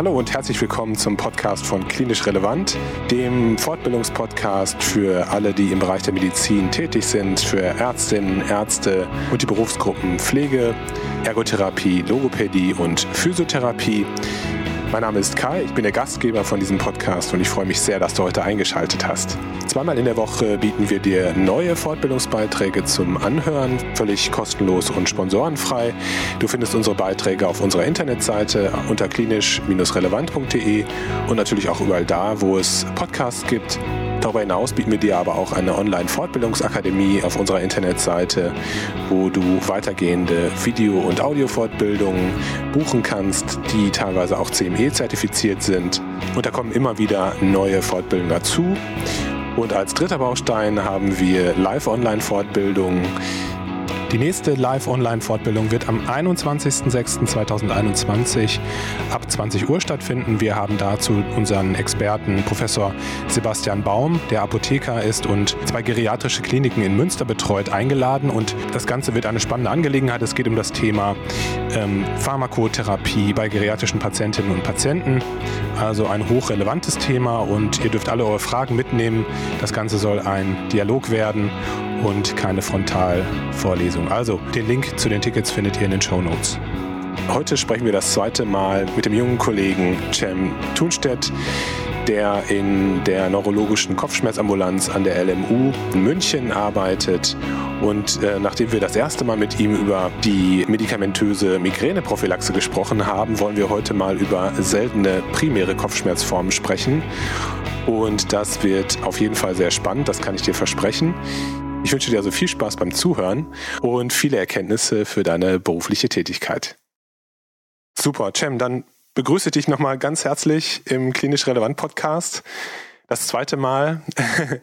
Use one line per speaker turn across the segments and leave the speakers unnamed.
Hallo und herzlich willkommen zum Podcast von Klinisch Relevant, dem Fortbildungspodcast für alle, die im Bereich der Medizin tätig sind, für Ärztinnen, Ärzte und die Berufsgruppen Pflege, Ergotherapie, Logopädie und Physiotherapie. Mein Name ist Kai, ich bin der Gastgeber von diesem Podcast und ich freue mich sehr, dass du heute eingeschaltet hast. Zweimal in der Woche bieten wir dir neue Fortbildungsbeiträge zum Anhören, völlig kostenlos und sponsorenfrei. Du findest unsere Beiträge auf unserer Internetseite unter klinisch-relevant.de und natürlich auch überall da, wo es Podcasts gibt. Darüber hinaus bieten wir dir aber auch eine Online-Fortbildungsakademie auf unserer Internetseite, wo du weitergehende Video- und Audiofortbildungen buchen kannst, die teilweise auch CME-zertifiziert sind. Und da kommen immer wieder neue Fortbildungen dazu. Und als dritter Baustein haben wir Live-Online-Fortbildungen die nächste Live-Online-Fortbildung wird am 21.06.2021 ab 20 Uhr stattfinden. Wir haben dazu unseren Experten Professor Sebastian Baum, der Apotheker ist und zwei geriatrische Kliniken in Münster betreut, eingeladen. Und das Ganze wird eine spannende Angelegenheit. Es geht um das Thema ähm, Pharmakotherapie bei geriatrischen Patientinnen und Patienten. Also ein hochrelevantes Thema und ihr dürft alle eure Fragen mitnehmen. Das Ganze soll ein Dialog werden und keine Frontalvorlesung. Also den Link zu den Tickets findet ihr in den Show Notes. Heute sprechen wir das zweite Mal mit dem jungen Kollegen Cem Thunstedt, der in der neurologischen Kopfschmerzambulanz an der LMU in München arbeitet. Und äh, nachdem wir das erste Mal mit ihm über die medikamentöse Migräneprophylaxe gesprochen haben, wollen wir heute mal über seltene primäre Kopfschmerzformen sprechen. Und das wird auf jeden Fall sehr spannend, das kann ich dir versprechen. Ich wünsche dir also viel Spaß beim Zuhören und viele Erkenntnisse für deine berufliche Tätigkeit. Super, Cem, dann begrüße dich nochmal ganz herzlich im Klinisch Relevant Podcast. Das zweite Mal,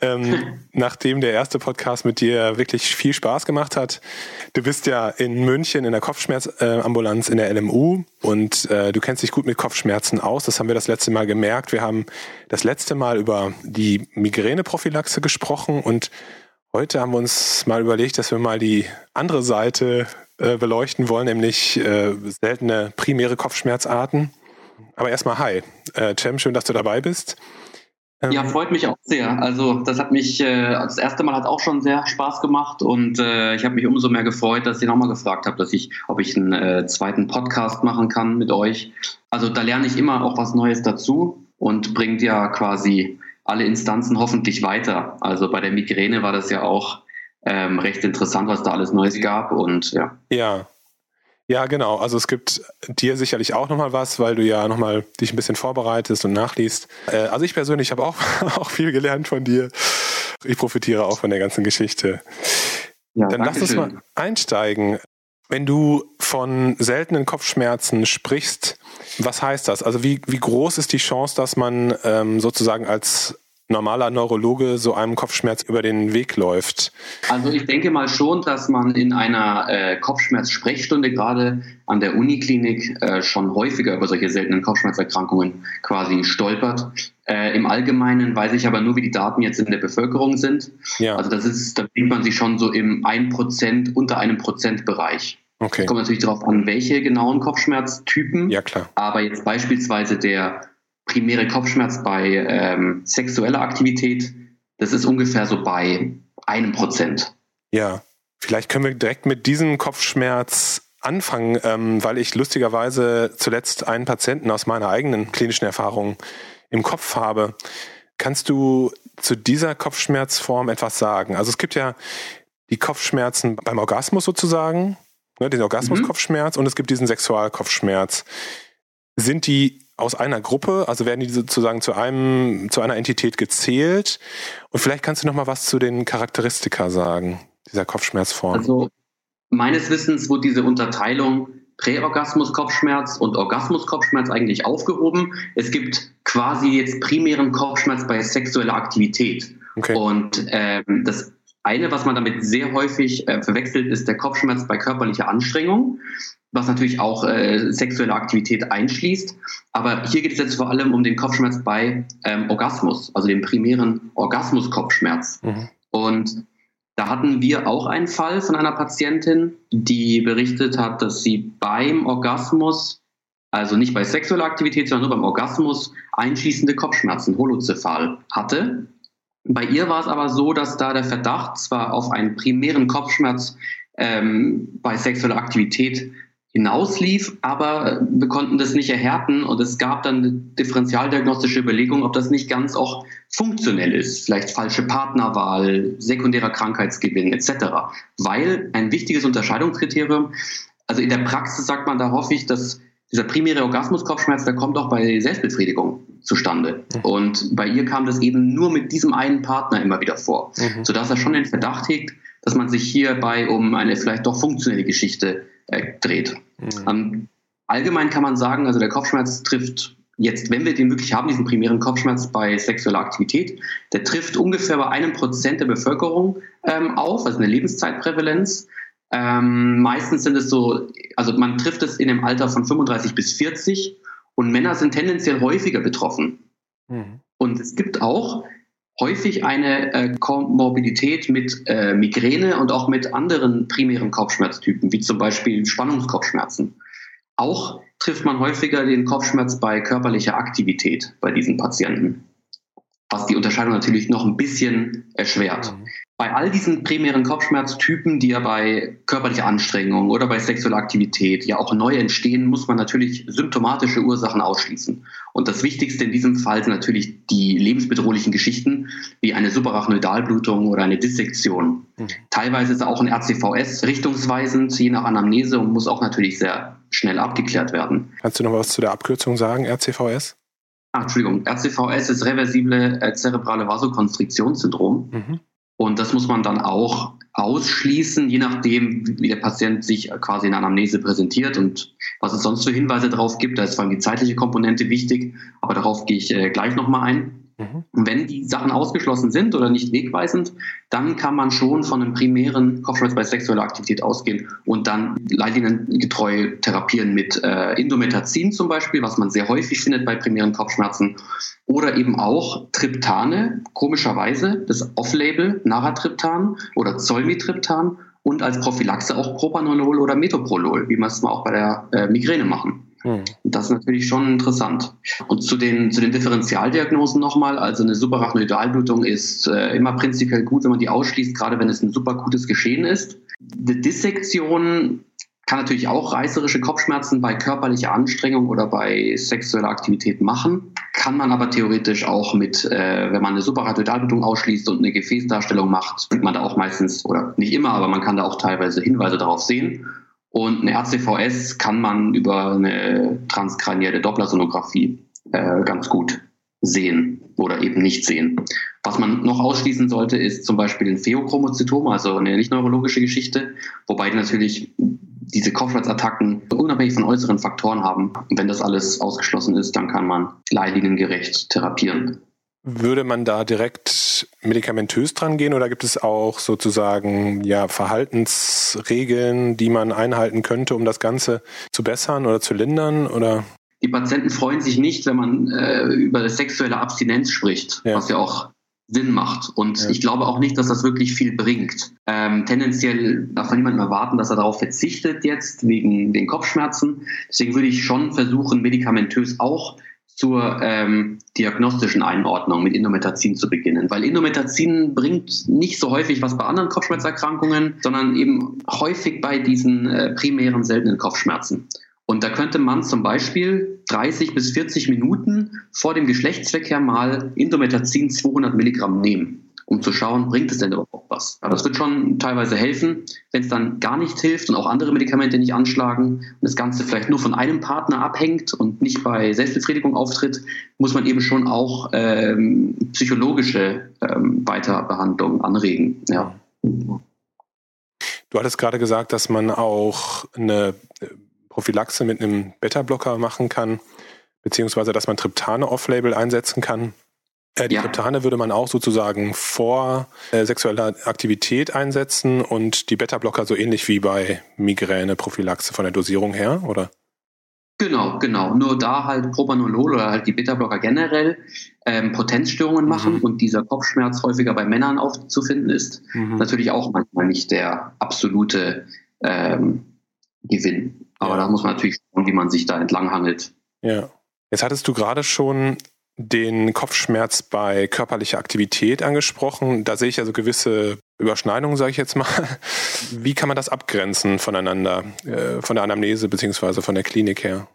ähm, nachdem der erste Podcast mit dir wirklich viel Spaß gemacht hat. Du bist ja in München in der Kopfschmerzambulanz in der LMU und äh, du kennst dich gut mit Kopfschmerzen aus. Das haben wir das letzte Mal gemerkt. Wir haben das letzte Mal über die Migräneprophylaxe gesprochen und Heute haben wir uns mal überlegt, dass wir mal die andere Seite äh, beleuchten wollen, nämlich äh, seltene primäre Kopfschmerzarten. Aber erstmal hi. Äh, Cem, schön, dass du dabei bist.
Ähm, ja, freut mich auch sehr. Also das hat mich, äh, das erste Mal hat auch schon sehr Spaß gemacht und äh, ich habe mich umso mehr gefreut, dass ihr nochmal gefragt habt, dass ich, ob ich einen äh, zweiten Podcast machen kann mit euch. Also da lerne ich immer auch was Neues dazu und bringt ja quasi alle Instanzen hoffentlich weiter. Also bei der Migräne war das ja auch ähm, recht interessant, was da alles Neues gab und ja.
Ja. Ja, genau. Also es gibt dir sicherlich auch nochmal was, weil du ja nochmal dich ein bisschen vorbereitest und nachliest. Äh, also ich persönlich habe auch, auch viel gelernt von dir. Ich profitiere auch von der ganzen Geschichte. Ja, Dann lass uns mal einsteigen. Wenn du von seltenen Kopfschmerzen sprichst, was heißt das? Also wie, wie groß ist die Chance, dass man ähm, sozusagen als normaler Neurologe so einem Kopfschmerz über den Weg läuft?
Also ich denke mal schon, dass man in einer äh, Kopfschmerz-Sprechstunde gerade an der Uniklinik äh, schon häufiger über solche seltenen Kopfschmerzerkrankungen quasi stolpert. Äh, Im Allgemeinen weiß ich aber nur, wie die Daten jetzt in der Bevölkerung sind. Ja. Also das ist, da bringt man sich schon so im 1%, unter einem Prozentbereich. Okay. Kommt natürlich darauf an, welche genauen Kopfschmerztypen.
Ja, klar.
Aber jetzt beispielsweise der primäre Kopfschmerz bei ähm, sexueller Aktivität, das ist ungefähr so bei einem Prozent.
Ja, vielleicht können wir direkt mit diesem Kopfschmerz anfangen, ähm, weil ich lustigerweise zuletzt einen Patienten aus meiner eigenen klinischen Erfahrung im Kopf habe. Kannst du zu dieser Kopfschmerzform etwas sagen? Also es gibt ja die Kopfschmerzen beim Orgasmus sozusagen, ne, den Orgasmuskopfschmerz mhm. und es gibt diesen Sexualkopfschmerz. Sind die aus einer Gruppe, also werden die sozusagen zu einem, zu einer Entität gezählt? Und vielleicht kannst du noch mal was zu den Charakteristika sagen, dieser Kopfschmerzform.
Also meines Wissens wurde diese Unterteilung Präorgasmus-Kopfschmerz und Orgasmus-Kopfschmerz eigentlich aufgehoben. Es gibt quasi jetzt primären Kopfschmerz bei sexueller Aktivität. Okay. Und ähm, das eine, was man damit sehr häufig äh, verwechselt, ist der Kopfschmerz bei körperlicher Anstrengung, was natürlich auch äh, sexuelle Aktivität einschließt. Aber hier geht es jetzt vor allem um den Kopfschmerz bei ähm, Orgasmus, also dem primären Orgasmus-Kopfschmerz. Mhm. Und da hatten wir auch einen Fall von einer Patientin, die berichtet hat, dass sie beim Orgasmus also nicht bei sexueller Aktivität, sondern nur beim Orgasmus, einschließende Kopfschmerzen, holozephal hatte. Bei ihr war es aber so, dass da der Verdacht zwar auf einen primären Kopfschmerz ähm, bei sexueller Aktivität hinauslief, aber wir konnten das nicht erhärten und es gab dann eine differentialdiagnostische Überlegung, ob das nicht ganz auch funktionell ist, vielleicht falsche Partnerwahl, sekundärer Krankheitsgewinn etc. Weil ein wichtiges Unterscheidungskriterium, also in der Praxis sagt man da hoffe ich, dass dieser primäre Orgasmuskopfschmerz, der kommt auch bei Selbstbefriedigung zustande. Mhm. Und bei ihr kam das eben nur mit diesem einen Partner immer wieder vor, mhm. sodass er schon den Verdacht hegt, dass man sich hierbei um eine vielleicht doch funktionelle Geschichte dreht. Mhm. Ähm, allgemein kann man sagen, also der Kopfschmerz trifft jetzt, wenn wir den wirklich haben, diesen primären Kopfschmerz bei sexueller Aktivität, der trifft ungefähr bei einem Prozent der Bevölkerung ähm, auf, also eine Lebenszeitprävalenz. Ähm, meistens sind es so, also man trifft es in dem Alter von 35 bis 40 und Männer sind tendenziell häufiger betroffen. Mhm. Und es gibt auch häufig eine äh, Komorbidität mit äh, Migräne und auch mit anderen primären Kopfschmerztypen, wie zum Beispiel Spannungskopfschmerzen. Auch trifft man häufiger den Kopfschmerz bei körperlicher Aktivität bei diesen Patienten, was die Unterscheidung natürlich noch ein bisschen erschwert. Bei all diesen primären Kopfschmerztypen, die ja bei körperlicher Anstrengung oder bei sexueller Aktivität ja auch neu entstehen, muss man natürlich symptomatische Ursachen ausschließen. Und das Wichtigste in diesem Fall sind natürlich die lebensbedrohlichen Geschichten, wie eine Subarachnoidalblutung oder eine Dissektion. Mhm. Teilweise ist auch ein RCVS richtungsweisend, je nach Anamnese und muss auch natürlich sehr schnell abgeklärt werden.
Kannst du noch was zu der Abkürzung sagen, RCVS?
Ach, Entschuldigung, RCVS ist reversible äh, zerebrale Vasokonstriktionssyndrom. Mhm. Und das muss man dann auch ausschließen, je nachdem, wie der Patient sich quasi in Anamnese präsentiert und was es sonst für Hinweise darauf gibt. Da ist vor allem die zeitliche Komponente wichtig, aber darauf gehe ich äh, gleich nochmal ein. Mhm. Wenn die Sachen ausgeschlossen sind oder nicht wegweisend, dann kann man schon von einem primären Kopfschmerz bei sexueller Aktivität ausgehen und dann leitliniengetreu therapieren mit äh, Indometazin zum Beispiel, was man sehr häufig findet bei primären Kopfschmerzen, oder eben auch Triptane, komischerweise, das Off-Label Naratriptan oder Zolmitriptan und als Prophylaxe auch Propanolol oder Metoprolol, wie man es mal auch bei der äh, Migräne machen. Hm. Das ist natürlich schon interessant. Und zu den, zu den Differentialdiagnosen nochmal. Also eine Subarachnoidalblutung ist äh, immer prinzipiell gut, wenn man die ausschließt, gerade wenn es ein super gutes Geschehen ist. Eine Dissektion kann natürlich auch reißerische Kopfschmerzen bei körperlicher Anstrengung oder bei sexueller Aktivität machen. Kann man aber theoretisch auch mit, äh, wenn man eine Subarachnoidalblutung ausschließt und eine Gefäßdarstellung macht, sieht man da auch meistens, oder nicht immer, aber man kann da auch teilweise Hinweise darauf sehen. Und eine RCVS kann man über eine transkranielle Dopplersonographie äh, ganz gut sehen oder eben nicht sehen. Was man noch ausschließen sollte, ist zum Beispiel ein Pheochromozytom, also eine nicht neurologische Geschichte, wobei natürlich diese Kopfschmerzattacken unabhängig von äußeren Faktoren haben. Und wenn das alles ausgeschlossen ist, dann kann man leitliniengerecht therapieren.
Würde man da direkt medikamentös dran gehen oder gibt es auch sozusagen ja, Verhaltensregeln, die man einhalten könnte, um das Ganze zu bessern oder zu lindern? Oder?
Die Patienten freuen sich nicht, wenn man äh, über sexuelle Abstinenz spricht, ja. was ja auch Sinn macht. Und ja. ich glaube auch nicht, dass das wirklich viel bringt. Ähm, tendenziell darf man niemandem erwarten, dass er darauf verzichtet jetzt wegen den Kopfschmerzen. Deswegen würde ich schon versuchen, medikamentös auch zur ähm, diagnostischen Einordnung mit Indometazin zu beginnen. Weil Indometazin bringt nicht so häufig was bei anderen Kopfschmerzerkrankungen, sondern eben häufig bei diesen äh, primären seltenen Kopfschmerzen. Und da könnte man zum Beispiel 30 bis 40 Minuten vor dem Geschlechtsverkehr mal Indometazin 200 Milligramm nehmen um zu schauen, bringt es denn überhaupt was. Aber das wird schon teilweise helfen. Wenn es dann gar nicht hilft und auch andere Medikamente nicht anschlagen und das Ganze vielleicht nur von einem Partner abhängt und nicht bei Selbstbefriedigung auftritt, muss man eben schon auch ähm, psychologische ähm, Weiterbehandlung anregen. Ja.
Du hattest gerade gesagt, dass man auch eine Prophylaxe mit einem Beta-Blocker machen kann, beziehungsweise dass man Triptane off-label einsetzen kann. Äh, die ja. Triptane würde man auch sozusagen vor äh, sexueller Aktivität einsetzen und die Beta-Blocker so ähnlich wie bei Migräne-Prophylaxe von der Dosierung her, oder?
Genau, genau. Nur da halt Propanolol oder halt die Beta-Blocker generell ähm, Potenzstörungen mhm. machen und dieser Kopfschmerz häufiger bei Männern aufzufinden ist. Mhm. Natürlich auch manchmal nicht der absolute ähm, Gewinn. Aber ja. da muss man natürlich schauen, wie man sich da entlanghangelt.
Ja. Jetzt hattest du gerade schon den Kopfschmerz bei körperlicher Aktivität angesprochen. Da sehe ich also gewisse Überschneidungen, sage ich jetzt mal. Wie kann man das abgrenzen voneinander, äh, von der Anamnese beziehungsweise von der Klinik her?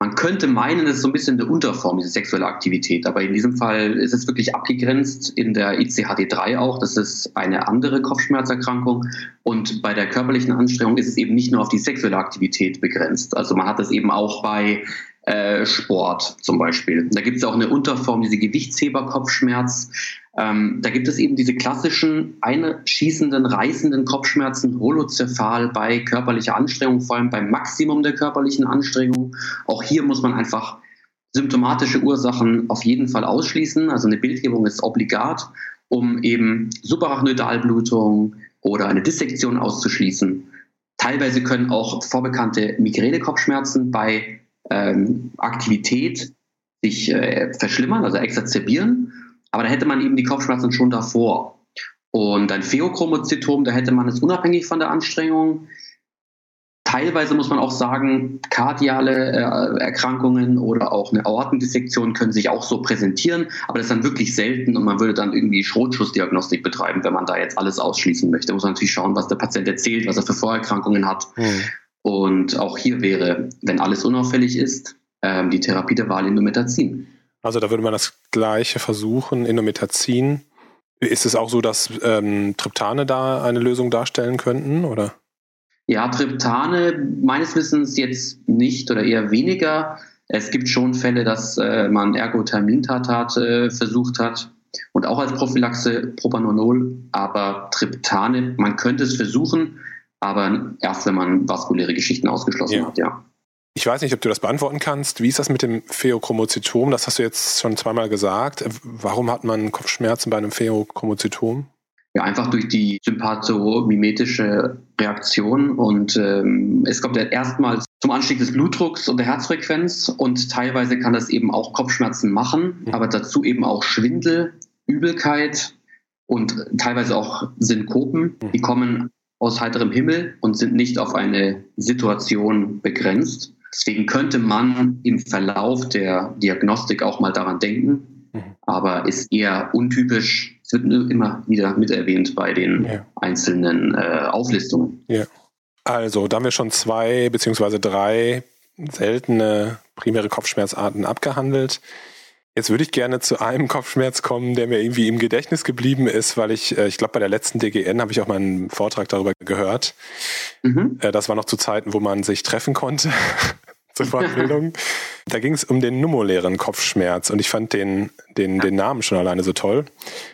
Man könnte meinen, es ist so ein bisschen eine Unterform, diese sexuelle Aktivität. Aber in diesem Fall ist es wirklich abgegrenzt in der ICHD3 auch. Das ist eine andere Kopfschmerzerkrankung. Und bei der körperlichen Anstrengung ist es eben nicht nur auf die sexuelle Aktivität begrenzt. Also man hat das eben auch bei äh, Sport zum Beispiel. Da gibt es auch eine Unterform, diese Gewichtsheberkopfschmerz. Ähm, da gibt es eben diese klassischen einschießenden, reißenden Kopfschmerzen, holozephal bei körperlicher Anstrengung, vor allem beim Maximum der körperlichen Anstrengung. Auch hier muss man einfach symptomatische Ursachen auf jeden Fall ausschließen. Also eine Bildgebung ist obligat, um eben Subarachnoidalblutung oder eine Dissektion auszuschließen. Teilweise können auch vorbekannte Migränekopfschmerzen bei ähm, Aktivität sich äh, verschlimmern, also exazerbieren. Aber da hätte man eben die Kopfschmerzen schon davor. Und ein Pheochromozytom, da hätte man es unabhängig von der Anstrengung. Teilweise muss man auch sagen, kardiale äh, Erkrankungen oder auch eine Aortendissektion können sich auch so präsentieren, aber das ist dann wirklich selten und man würde dann irgendwie Schrotschussdiagnostik betreiben, wenn man da jetzt alles ausschließen möchte. Da muss man natürlich schauen, was der Patient erzählt, was er für Vorerkrankungen hat. Mhm. Und auch hier wäre, wenn alles unauffällig ist, ähm, die Therapie der Wahl Indometazin.
Also da würde man das Gleiche versuchen, Indometazin. Ist es auch so, dass ähm, Triptane da eine Lösung darstellen könnten, oder?
Ja, Triptane meines Wissens jetzt nicht oder eher weniger. Es gibt schon Fälle, dass äh, man Ergothermintartat äh, versucht hat und auch als Prophylaxe Propanolol, aber Triptane, man könnte es versuchen, aber erst wenn man vaskuläre Geschichten ausgeschlossen ja. hat, ja.
Ich weiß nicht, ob du das beantworten kannst. Wie ist das mit dem Pheochromozytom? Das hast du jetzt schon zweimal gesagt. Warum hat man Kopfschmerzen bei einem Pheochromozytom?
Ja, einfach durch die sympathomimetische Reaktion und ähm, es kommt ja erstmals zum Anstieg des Blutdrucks und der Herzfrequenz und teilweise kann das eben auch Kopfschmerzen machen, mhm. aber dazu eben auch Schwindel, Übelkeit und teilweise auch Synkopen. Mhm. Die kommen aus heiterem Himmel und sind nicht auf eine Situation begrenzt. Deswegen könnte man im Verlauf der Diagnostik auch mal daran denken, mhm. aber ist eher untypisch. Es wird immer wieder mit erwähnt bei den ja. einzelnen äh, Auflistungen.
Ja. Also, da haben wir schon zwei beziehungsweise drei seltene primäre Kopfschmerzarten abgehandelt. Jetzt würde ich gerne zu einem Kopfschmerz kommen, der mir irgendwie im Gedächtnis geblieben ist, weil ich, äh, ich glaube, bei der letzten DGN habe ich auch mal einen Vortrag darüber gehört. Mhm. Äh, das war noch zu Zeiten, wo man sich treffen konnte zur Fortbildung. da ging es um den nummulären Kopfschmerz und ich fand den, den, den Namen schon alleine so toll.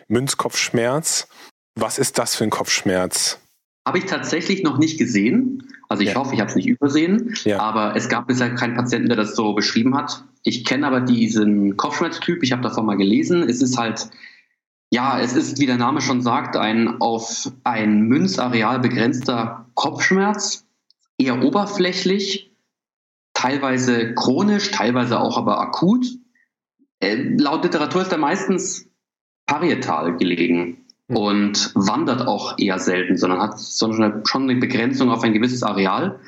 Münzkopfschmerz. Was ist das für ein Kopfschmerz?
Habe ich tatsächlich noch nicht gesehen. Also ich ja. hoffe, ich habe es nicht übersehen. Ja. Aber es gab bisher keinen Patienten, der das so beschrieben hat. Ich kenne aber diesen Kopfschmerztyp. Ich habe davon mal gelesen. Es ist halt, ja, es ist, wie der Name schon sagt, ein auf ein Münzareal begrenzter Kopfschmerz. Eher oberflächlich, teilweise chronisch, teilweise auch aber akut. Äh, laut Literatur ist er meistens parietal gelegen und wandert auch eher selten, sondern hat schon eine Begrenzung auf ein gewisses Areal.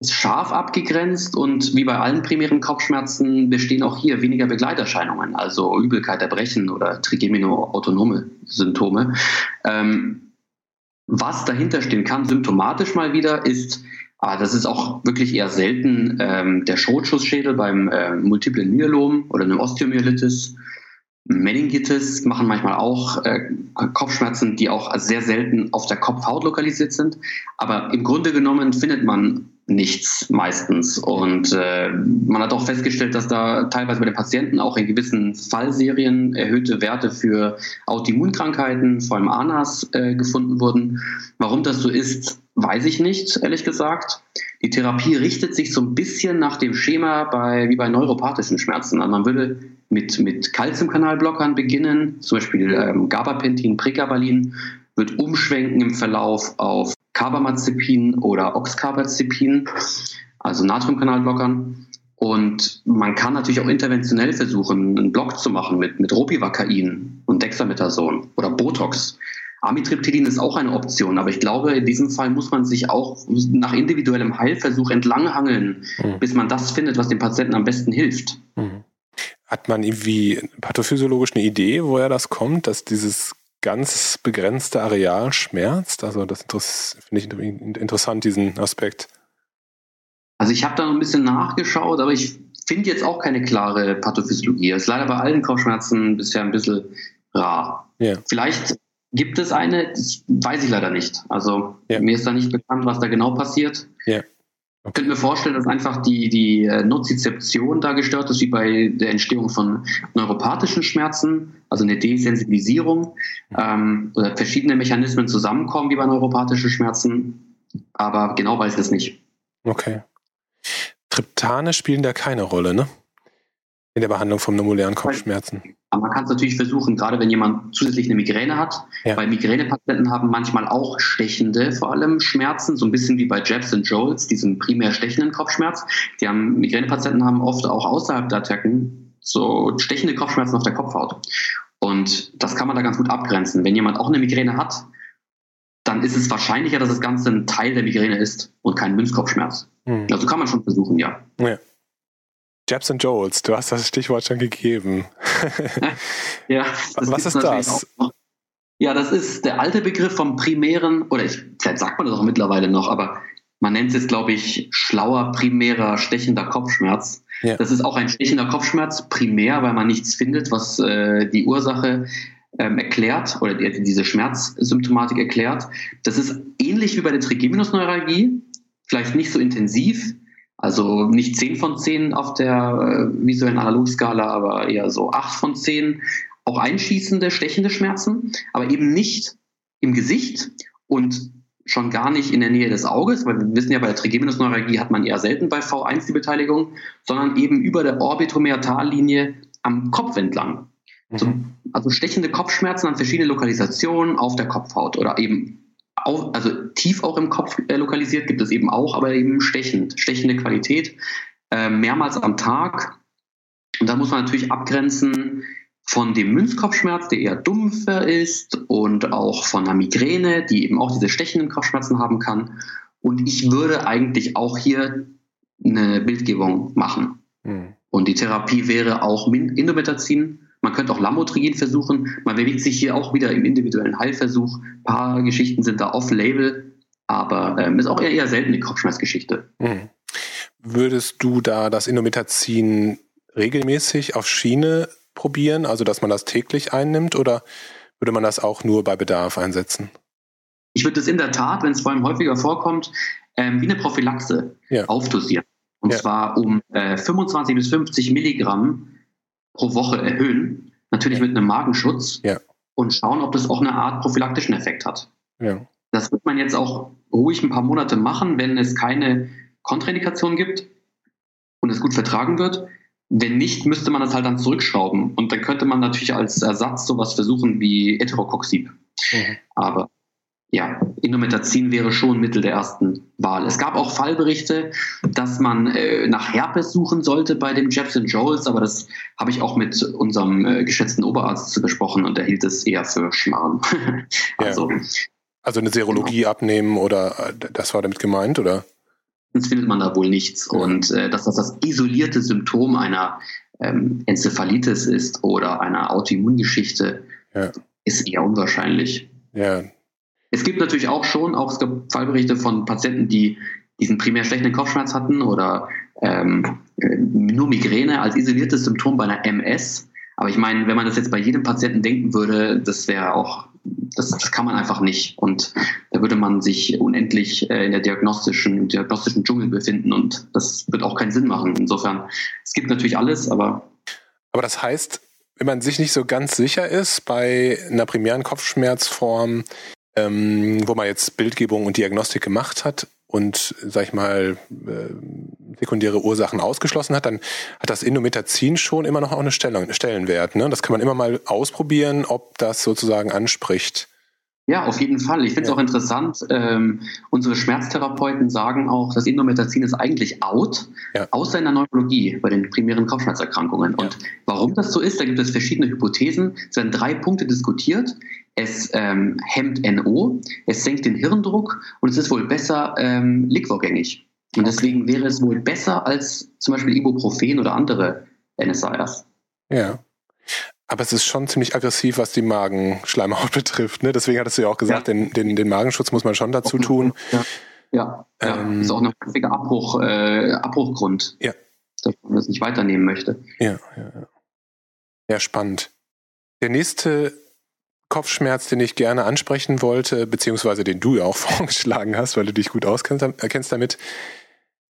Ist scharf abgegrenzt und wie bei allen primären Kopfschmerzen bestehen auch hier weniger Begleiterscheinungen, also Übelkeit, Erbrechen oder Trigemino-autonome Symptome. Ähm, was dahinter stehen kann, symptomatisch mal wieder, ist, ah, das ist auch wirklich eher selten, ähm, der Schrotschussschädel beim äh, multiplen Myelom oder einem Osteomyelitis Meningitis machen manchmal auch äh, Kopfschmerzen, die auch sehr selten auf der Kopfhaut lokalisiert sind. Aber im Grunde genommen findet man nichts meistens. Und äh, man hat auch festgestellt, dass da teilweise bei den Patienten auch in gewissen Fallserien erhöhte Werte für Autoimmunkrankheiten, vor allem ANAS, äh, gefunden wurden. Warum das so ist, weiß ich nicht, ehrlich gesagt. Die Therapie richtet sich so ein bisschen nach dem Schema bei, wie bei neuropathischen Schmerzen. Also man würde mit, mit Calciumkanalblockern beginnen, zum Beispiel ähm, Gabapentin, Pregabalin, wird umschwenken im Verlauf auf Carbamazepin oder Oxcarbazepin, also Natriumkanalblockern. Und man kann natürlich auch interventionell versuchen, einen Block zu machen mit, mit Ropivacain und Dexamethason oder Botox. Amitriptylin ist auch eine Option, aber ich glaube, in diesem Fall muss man sich auch nach individuellem Heilversuch entlanghangeln, mhm. bis man das findet, was dem Patienten am besten hilft. Mhm.
Hat man irgendwie pathophysiologisch eine Idee, woher das kommt, dass dieses ganz begrenzte Areal schmerzt? Also das finde ich interessant, diesen Aspekt.
Also ich habe da noch ein bisschen nachgeschaut, aber ich finde jetzt auch keine klare Pathophysiologie. Das ist leider bei allen Kopfschmerzen bisher ein bisschen rar. Yeah. Vielleicht gibt es eine, das weiß ich leider nicht. Also yeah. mir ist da nicht bekannt, was da genau passiert. Yeah. Ich könnte mir vorstellen, dass einfach die, die äh, Nozizeption da gestört ist, wie bei der Entstehung von neuropathischen Schmerzen, also eine Desensibilisierung ähm, oder verschiedene Mechanismen zusammenkommen, wie bei neuropathischen Schmerzen. Aber genau weiß ich es nicht.
Okay. Triptane spielen da keine Rolle, ne? In der Behandlung von nomulären Kopfschmerzen.
Aber man kann es natürlich versuchen, gerade wenn jemand zusätzlich eine Migräne hat, ja. weil Migränepatienten haben manchmal auch stechende, vor allem Schmerzen, so ein bisschen wie bei Jabs und Joels, diesen primär stechenden Kopfschmerz. Die haben, Migränepatienten haben oft auch außerhalb der Attacken so stechende Kopfschmerzen auf der Kopfhaut. Und das kann man da ganz gut abgrenzen. Wenn jemand auch eine Migräne hat, dann ist es wahrscheinlicher, dass das Ganze ein Teil der Migräne ist und kein Münzkopfschmerz. Hm. Also kann man schon versuchen, ja. ja.
Jabs and Joels, du hast das Stichwort schon gegeben.
ja,
was ist das?
Ja, das ist der alte Begriff vom primären, oder ich, vielleicht sagt man das auch mittlerweile noch, aber man nennt es jetzt, glaube ich, schlauer, primärer, stechender Kopfschmerz. Ja. Das ist auch ein stechender Kopfschmerz, primär, weil man nichts findet, was äh, die Ursache ähm, erklärt oder die, diese Schmerzsymptomatik erklärt. Das ist ähnlich wie bei der Trigeminusneuralgie, vielleicht nicht so intensiv, also nicht 10 von 10 auf der äh, visuellen Analogskala, aber eher so 8 von 10. Auch einschießende, stechende Schmerzen, aber eben nicht im Gesicht und schon gar nicht in der Nähe des Auges, weil wir wissen ja, bei der Trigeminusneuralgie hat man eher selten bei V1 die Beteiligung, sondern eben über der Orbitomeatallinie am Kopf entlang. Mhm. Also stechende Kopfschmerzen an verschiedenen Lokalisationen auf der Kopfhaut oder eben auch, also tief auch im Kopf äh, lokalisiert gibt es eben auch, aber eben stechend, stechende Qualität, äh, mehrmals am Tag. Und da muss man natürlich abgrenzen von dem Münzkopfschmerz, der eher dumpfer ist und auch von einer Migräne, die eben auch diese stechenden Kopfschmerzen haben kann. Und ich würde eigentlich auch hier eine Bildgebung machen. Mhm. Und die Therapie wäre auch Indometazin man könnte auch Lamotrigin versuchen. Man bewegt sich hier auch wieder im individuellen Heilversuch. Ein paar Geschichten sind da off-label, aber ähm, ist auch eher, eher selten die Kopfschmerzgeschichte. Mhm.
Würdest du da das Indometazin regelmäßig auf Schiene probieren, also dass man das täglich einnimmt, oder würde man das auch nur bei Bedarf einsetzen?
Ich würde das in der Tat, wenn es vor allem häufiger vorkommt, ähm, wie eine Prophylaxe ja. aufdosieren. Und ja. zwar um äh, 25 bis 50 Milligramm pro Woche erhöhen, natürlich mit einem Magenschutz ja. und schauen, ob das auch eine Art prophylaktischen Effekt hat. Ja. Das wird man jetzt auch ruhig ein paar Monate machen, wenn es keine Kontraindikation gibt und es gut vertragen wird. Wenn nicht, müsste man das halt dann zurückschrauben. Und dann könnte man natürlich als Ersatz sowas versuchen wie Heterocoxib. Mhm. Aber ja, Indometazin wäre schon Mittel der ersten Wahl. Es gab auch Fallberichte, dass man äh, nach Herpes suchen sollte bei dem Jepson Joels, aber das habe ich auch mit unserem äh, geschätzten Oberarzt zu besprochen und er hielt es eher für Schmarrn.
also, ja. also eine Serologie genau. abnehmen oder äh, das war damit gemeint, oder?
Sonst findet man da wohl nichts. Ja. Und äh, dass das das isolierte Symptom einer ähm, Enzephalitis ist oder einer Autoimmungeschichte, ja. ist eher unwahrscheinlich.
Ja,
es gibt natürlich auch schon, auch es gab Fallberichte von Patienten, die diesen primär schlechten Kopfschmerz hatten oder ähm, nur Migräne als isoliertes Symptom bei einer MS. Aber ich meine, wenn man das jetzt bei jedem Patienten denken würde, das wäre auch, das, das kann man einfach nicht. Und da würde man sich unendlich äh, in der diagnostischen, diagnostischen Dschungel befinden und das wird auch keinen Sinn machen. Insofern, es gibt natürlich alles, aber.
Aber das heißt, wenn man sich nicht so ganz sicher ist bei einer primären Kopfschmerzform, ähm, wo man jetzt Bildgebung und Diagnostik gemacht hat und, sag ich mal, äh, sekundäre Ursachen ausgeschlossen hat, dann hat das Indometazin schon immer noch auch eine Stellung, Stellenwert. Ne? Das kann man immer mal ausprobieren, ob das sozusagen anspricht.
Ja, auf jeden Fall. Ich finde es ja. auch interessant. Ähm, unsere Schmerztherapeuten sagen auch, das Indometazin ist eigentlich out, ja. außer in der Neurologie bei den primären Kopfschmerzerkrankungen. Ja. Und warum das so ist, da gibt es verschiedene Hypothesen. Es werden drei Punkte diskutiert. Es ähm, hemmt NO, es senkt den Hirndruck und es ist wohl besser ähm, liquorgängig. Und okay. deswegen wäre es wohl besser als zum Beispiel Ibuprofen oder andere NSAIDs.
Ja. Aber es ist schon ziemlich aggressiv, was die Magenschleimhaut betrifft. Ne? Deswegen hattest du ja auch gesagt, ja. den, den, den Magenschutz muss man schon dazu tun.
Ja, ja, ähm, ist auch ein häufiger Abbruch, äh, Abbruchgrund,
ja.
dass man das nicht weiternehmen möchte.
Ja, ja, ja. Ja, spannend. Der nächste Kopfschmerz, den ich gerne ansprechen wollte, beziehungsweise den du ja auch vorgeschlagen hast, weil du dich gut auskennst damit,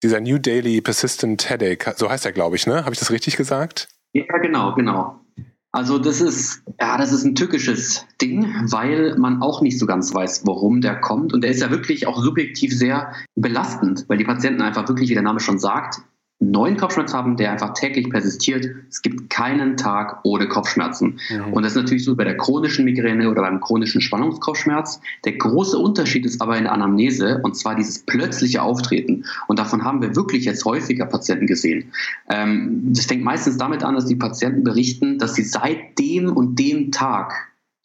dieser New Daily Persistent Headache, so heißt er, glaube ich, ne? Habe ich das richtig gesagt?
Ja, genau, genau. Also das ist, ja, das ist ein tückisches Ding, weil man auch nicht so ganz weiß, warum der kommt. Und der ist ja wirklich auch subjektiv sehr belastend, weil die Patienten einfach wirklich, wie der Name schon sagt, neuen Kopfschmerz haben, der einfach täglich persistiert. Es gibt keinen Tag ohne Kopfschmerzen. Mhm. Und das ist natürlich so bei der chronischen Migräne oder beim chronischen Spannungskopfschmerz. Der große Unterschied ist aber in der Anamnese und zwar dieses plötzliche Auftreten. Und davon haben wir wirklich jetzt häufiger Patienten gesehen. Ähm, das fängt meistens damit an, dass die Patienten berichten, dass sie seit dem und dem Tag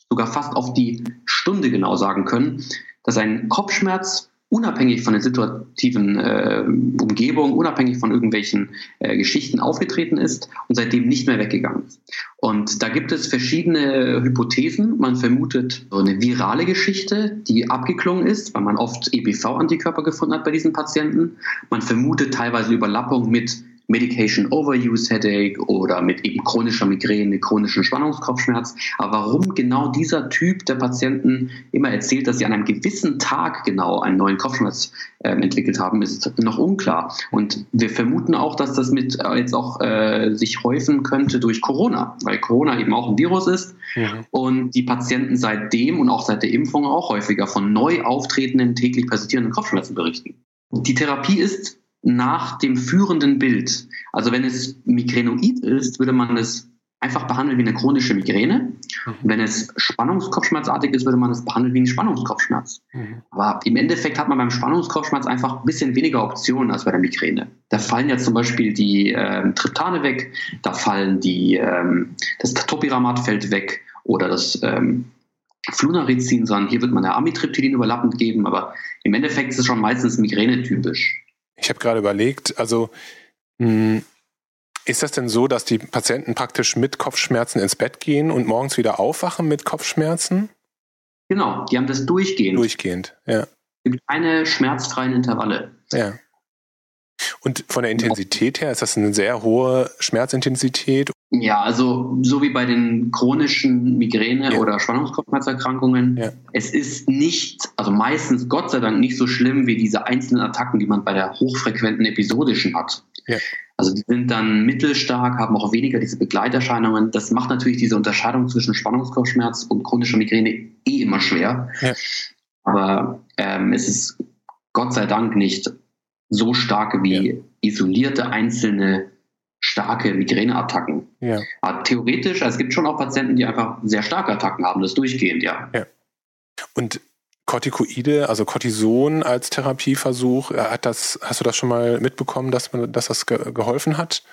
sogar fast auf die Stunde genau sagen können, dass ein Kopfschmerz unabhängig von der situativen äh, Umgebung, unabhängig von irgendwelchen äh, Geschichten aufgetreten ist und seitdem nicht mehr weggegangen ist. Und da gibt es verschiedene Hypothesen. Man vermutet so eine virale Geschichte, die abgeklungen ist, weil man oft EBV-Antikörper gefunden hat bei diesen Patienten. Man vermutet teilweise Überlappung mit Medication Overuse Headache oder mit eben chronischer Migräne, chronischen Spannungskopfschmerz. Aber warum genau dieser Typ der Patienten immer erzählt, dass sie an einem gewissen Tag genau einen neuen Kopfschmerz äh, entwickelt haben, ist noch unklar. Und wir vermuten auch, dass das mit äh, jetzt auch äh, sich häufen könnte durch Corona, weil Corona eben auch ein Virus ist mhm. und die Patienten seitdem und auch seit der Impfung auch häufiger von neu auftretenden täglich persistierenden Kopfschmerzen berichten. Die Therapie ist nach dem führenden Bild. Also wenn es Migränoid ist, würde man es einfach behandeln wie eine chronische Migräne. Mhm. Wenn es Spannungskopfschmerzartig ist, würde man es behandeln wie einen Spannungskopfschmerz. Mhm. Aber im Endeffekt hat man beim Spannungskopfschmerz einfach ein bisschen weniger Optionen als bei der Migräne. Da fallen ja zum Beispiel die äh, Triptane weg, da fallen die, ähm, das Topiramat fällt weg oder das ähm, Flunarizin, sondern hier wird man der Amitriptylin überlappend geben, aber im Endeffekt ist es schon meistens migränetypisch.
Ich habe gerade überlegt, also mh, hm, ist das denn so, dass die Patienten praktisch mit Kopfschmerzen ins Bett gehen und morgens wieder aufwachen mit Kopfschmerzen?
Genau, die haben das durchgehend.
Durchgehend, ja.
Es gibt keine schmerzfreien Intervalle.
Ja. Und von der Intensität her, ist das eine sehr hohe Schmerzintensität?
Ja, also so wie bei den chronischen Migräne- ja. oder Spannungskopfschmerzerkrankungen. Ja. Es ist nicht, also meistens Gott sei Dank nicht so schlimm wie diese einzelnen Attacken, die man bei der hochfrequenten episodischen hat. Ja. Also die sind dann mittelstark, haben auch weniger diese Begleiterscheinungen. Das macht natürlich diese Unterscheidung zwischen Spannungskopfschmerz und chronischer Migräne eh immer schwer. Aber ähm, es ist Gott sei Dank nicht so starke wie ja. isolierte einzelne starke Migräneattacken. Ja. Aber theoretisch, also es gibt schon auch Patienten, die einfach sehr starke Attacken haben, das durchgehend, ja. ja.
Und Corticoide, also Cortison als Therapieversuch, äh, hat das, hast du das schon mal mitbekommen, dass, man, dass das ge geholfen hat?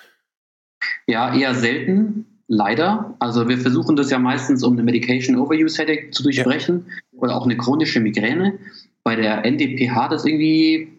Ja, eher selten, leider. Also wir versuchen das ja meistens, um eine Medication Overuse Headache zu durchbrechen ja. oder auch eine chronische Migräne. Bei der NDPH das irgendwie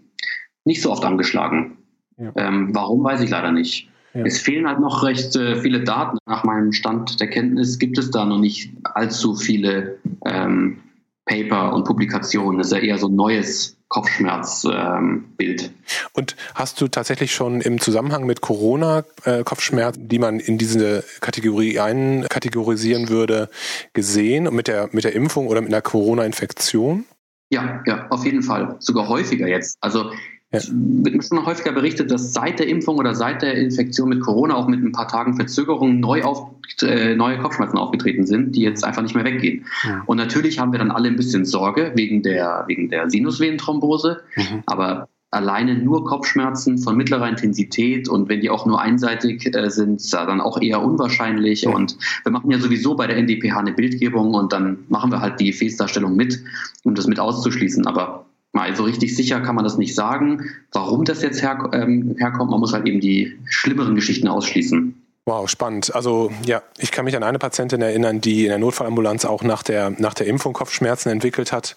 nicht so oft angeschlagen. Ja. Ähm, warum, weiß ich leider nicht. Ja. Es fehlen halt noch recht äh, viele Daten. Nach meinem Stand der Kenntnis gibt es da noch nicht allzu viele ähm, Paper und Publikationen. Das ist ja eher so ein neues Kopfschmerzbild. Ähm,
und hast du tatsächlich schon im Zusammenhang mit Corona äh, Kopfschmerz, die man in diese Kategorie einkategorisieren würde, gesehen mit der, mit der Impfung oder mit einer Corona-Infektion?
Ja, ja, auf jeden Fall. Sogar häufiger jetzt. Also ja. wird schon häufiger berichtet, dass seit der Impfung oder seit der Infektion mit Corona auch mit ein paar Tagen Verzögerung neu auf, äh, neue Kopfschmerzen aufgetreten sind, die jetzt einfach nicht mehr weggehen. Ja. Und natürlich haben wir dann alle ein bisschen Sorge wegen der, wegen der Sinusvenenthrombose. Mhm. Aber alleine nur Kopfschmerzen von mittlerer Intensität und wenn die auch nur einseitig äh, sind, dann auch eher unwahrscheinlich. Ja. Und wir machen ja sowieso bei der NDPH eine Bildgebung und dann machen wir halt die Gefäßdarstellung mit, um das mit auszuschließen. Aber mal so richtig sicher kann man das nicht sagen, warum das jetzt her, ähm, herkommt. Man muss halt eben die schlimmeren Geschichten ausschließen.
Wow, spannend. Also ja, ich kann mich an eine Patientin erinnern, die in der Notfallambulanz auch nach der, nach der Impfung Kopfschmerzen entwickelt hat.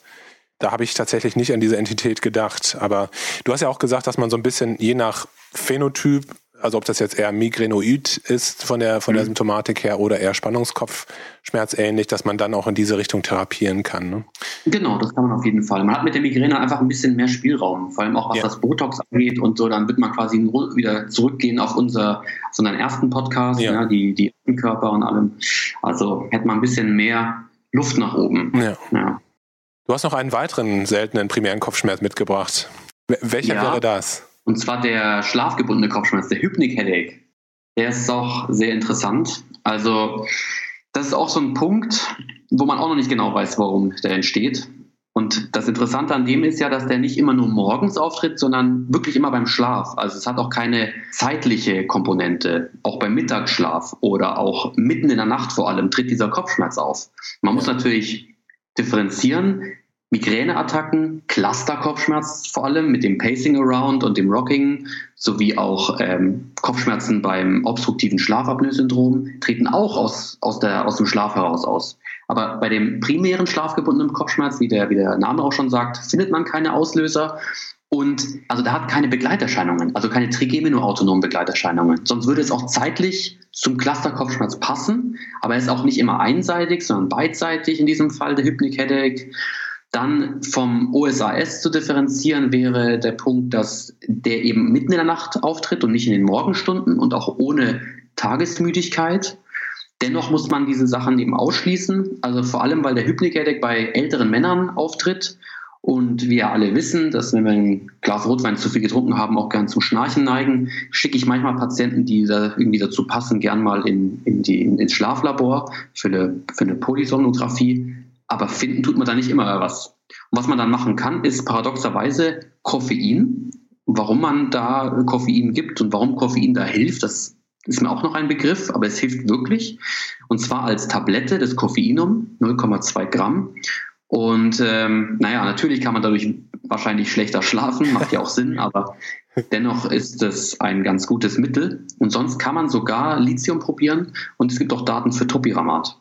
Da habe ich tatsächlich nicht an diese Entität gedacht. Aber du hast ja auch gesagt, dass man so ein bisschen je nach Phänotyp also ob das jetzt eher Migränoid ist von der, von der mhm. Symptomatik her oder eher Spannungskopfschmerz ähnlich, dass man dann auch in diese Richtung therapieren kann. Ne?
Genau, das kann man auf jeden Fall. Man hat mit der Migräne einfach ein bisschen mehr Spielraum, vor allem auch was ja. das Botox angeht und so. Dann wird man quasi wieder zurückgehen auf unser, auf unseren ersten Podcast, ja. ja die, die Körper und allem. Also hätte man ein bisschen mehr Luft nach oben. Ja.
ja. Du hast noch einen weiteren seltenen primären Kopfschmerz mitgebracht. Welcher wäre das?
Und zwar der schlafgebundene Kopfschmerz, der Hypnic Headache. Der ist auch sehr interessant. Also, das ist auch so ein Punkt, wo man auch noch nicht genau weiß, warum der entsteht. Und das Interessante an dem ist ja, dass der nicht immer nur morgens auftritt, sondern wirklich immer beim Schlaf. Also es hat auch keine zeitliche Komponente. Auch beim Mittagsschlaf oder auch mitten in der Nacht vor allem tritt dieser Kopfschmerz auf. Man muss natürlich differenzieren. Migräneattacken, Cluster-Kopfschmerz vor allem mit dem Pacing Around und dem Rocking sowie auch ähm, Kopfschmerzen beim obstruktiven Schlafapnoe-Syndrom treten auch aus, aus, der, aus dem Schlaf heraus aus. Aber bei dem primären schlafgebundenen Kopfschmerz, wie der, wie der Name auch schon sagt, findet man keine Auslöser. Und also der hat keine Begleiterscheinungen, also keine trigemino-autonomen Begleiterscheinungen. Sonst würde es auch zeitlich zum Cluster-Kopfschmerz passen, aber er ist auch nicht immer einseitig, sondern beidseitig in diesem Fall, der Hypnic Headache. Dann vom OSAS zu differenzieren wäre der Punkt, dass der eben mitten in der Nacht auftritt und nicht in den Morgenstunden und auch ohne Tagesmüdigkeit. Dennoch muss man diese Sachen eben ausschließen, also vor allem, weil der Hypnic bei älteren Männern auftritt. Und wir alle wissen, dass wenn wir ein Glas Rotwein zu viel getrunken haben, auch gern zum Schnarchen neigen, schicke ich manchmal Patienten, die da irgendwie dazu passen, gern mal in, in die, ins Schlaflabor für eine, für eine Polysomnographie aber finden tut man da nicht immer was. Und was man dann machen kann, ist paradoxerweise Koffein. Warum man da Koffein gibt und warum Koffein da hilft, das ist mir auch noch ein Begriff, aber es hilft wirklich. Und zwar als Tablette, das Koffeinum, 0,2 Gramm. Und ähm, naja, natürlich kann man dadurch wahrscheinlich schlechter schlafen, macht ja auch Sinn, aber dennoch ist es ein ganz gutes Mittel. Und sonst kann man sogar Lithium probieren und es gibt auch Daten für Topiramat.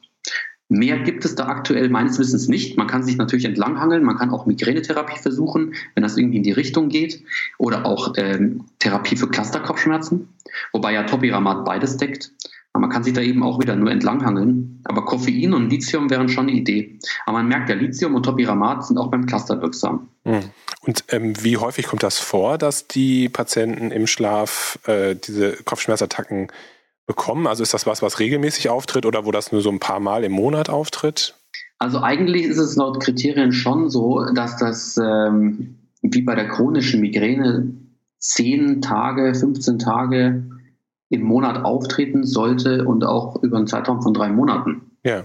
Mehr gibt es da aktuell meines Wissens nicht. Man kann sich natürlich entlanghangeln, man kann auch Migränetherapie versuchen, wenn das irgendwie in die Richtung geht. Oder auch ähm, Therapie für Clusterkopfschmerzen, wobei ja Topiramat beides deckt. Aber man kann sich da eben auch wieder nur entlanghangeln. Aber Koffein und Lithium wären schon eine Idee. Aber man merkt ja, Lithium und Topiramat sind auch beim Cluster wirksam.
Hm. Und ähm, wie häufig kommt das vor, dass die Patienten im Schlaf äh, diese Kopfschmerzattacken bekommen? Also ist das was, was regelmäßig auftritt oder wo das nur so ein paar Mal im Monat auftritt?
Also eigentlich ist es laut Kriterien schon so, dass das ähm, wie bei der chronischen Migräne 10 Tage, 15 Tage im Monat auftreten sollte und auch über einen Zeitraum von drei Monaten. Ja.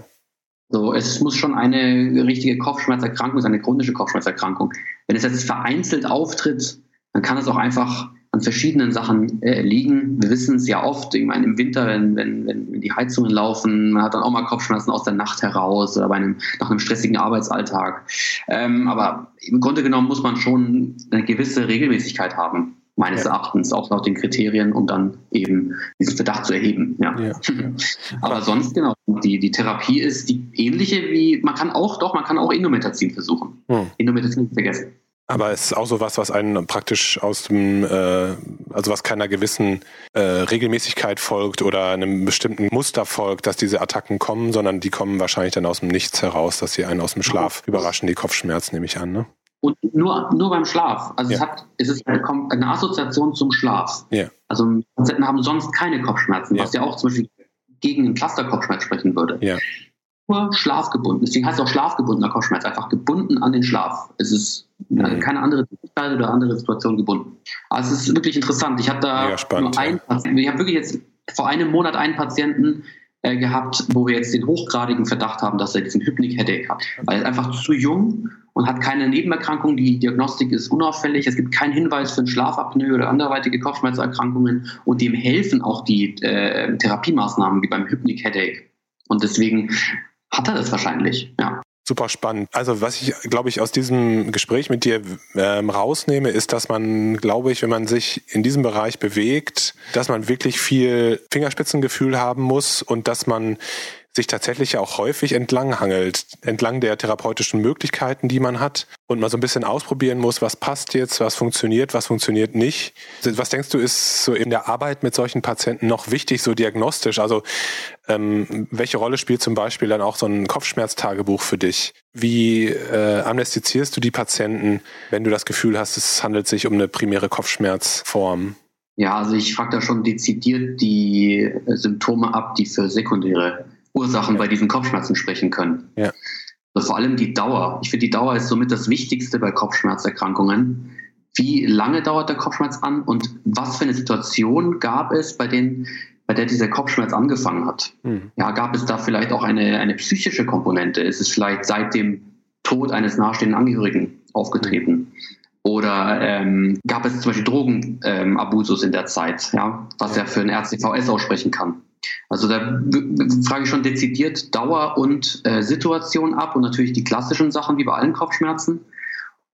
So, es muss schon eine richtige Kopfschmerzerkrankung sein, eine chronische Kopfschmerzerkrankung. Wenn es jetzt vereinzelt auftritt, dann kann es auch einfach an verschiedenen Sachen äh, liegen. Wir wissen es ja oft, ich meine, im Winter, wenn, wenn, wenn die Heizungen laufen, man hat dann auch mal Kopfschmerzen aus der Nacht heraus oder bei einem, nach einem stressigen Arbeitsalltag. Ähm, aber im Grunde genommen muss man schon eine gewisse Regelmäßigkeit haben, meines ja. Erachtens, auch nach den Kriterien, um dann eben diesen Verdacht zu erheben. Ja. ja. aber sonst, genau, die, die Therapie ist die ähnliche wie, man kann auch, doch, man kann auch Indometazin versuchen. Hm. Indometazin vergessen.
Aber es ist auch so was, was einen praktisch aus dem, äh, also was keiner gewissen äh, Regelmäßigkeit folgt oder einem bestimmten Muster folgt, dass diese Attacken kommen, sondern die kommen wahrscheinlich dann aus dem Nichts heraus, dass sie einen aus dem Schlaf überraschen, die Kopfschmerzen, nehme ich an. Ne?
Und nur, nur beim Schlaf. Also ja. es, hat, es ist eine, eine Assoziation zum Schlaf. Ja. Also Patienten haben sonst keine Kopfschmerzen, ja. was ja auch zum Beispiel gegen den Cluster-Kopfschmerz sprechen würde. Ja nur schlafgebunden. Deswegen heißt es auch schlafgebundener Kopfschmerz, einfach gebunden an den Schlaf. Es ist mhm. keine andere Tätigkeit oder andere Situation gebunden. Also es ist wirklich interessant. Ich habe da spannend, nur einen Patienten, ich habe wirklich jetzt vor einem Monat einen Patienten äh, gehabt, wo wir jetzt den hochgradigen Verdacht haben, dass er diesen Hypnic Headache hat. Weil er ist einfach zu jung und hat keine Nebenerkrankung. Die Diagnostik ist unauffällig. Es gibt keinen Hinweis für ein Schlafapnoe oder anderweitige Kopfschmerzerkrankungen und dem helfen auch die äh, Therapiemaßnahmen wie beim Hypnic Headache. Und deswegen hat er das wahrscheinlich, ja.
Super spannend. Also was ich, glaube ich, aus diesem Gespräch mit dir ähm, rausnehme, ist, dass man, glaube ich, wenn man sich in diesem Bereich bewegt, dass man wirklich viel Fingerspitzengefühl haben muss und dass man sich tatsächlich auch häufig entlang hangelt, entlang der therapeutischen Möglichkeiten, die man hat und man so ein bisschen ausprobieren muss, was passt jetzt, was funktioniert, was funktioniert nicht. Was denkst du, ist so in der Arbeit mit solchen Patienten noch wichtig, so diagnostisch? Also ähm, welche Rolle spielt zum Beispiel dann auch so ein Kopfschmerztagebuch für dich? Wie äh, amnestizierst du die Patienten, wenn du das Gefühl hast, es handelt sich um eine primäre Kopfschmerzform?
Ja, also ich frage da schon dezidiert die Symptome ab, die für sekundäre Ursachen ja. bei diesen Kopfschmerzen sprechen können. Ja. Also vor allem die Dauer. Ich finde, die Dauer ist somit das Wichtigste bei Kopfschmerzerkrankungen. Wie lange dauert der Kopfschmerz an und was für eine Situation gab es, bei, denen, bei der dieser Kopfschmerz angefangen hat? Mhm. Ja, gab es da vielleicht auch eine, eine psychische Komponente? Ist es vielleicht seit dem Tod eines nahestehenden Angehörigen aufgetreten? Oder ähm, gab es zum Beispiel Drogenabusus ähm, in der Zeit, ja, was ja für ein RCVS aussprechen kann? Also da frage ich schon dezidiert Dauer und äh, Situation ab und natürlich die klassischen Sachen wie bei allen Kopfschmerzen.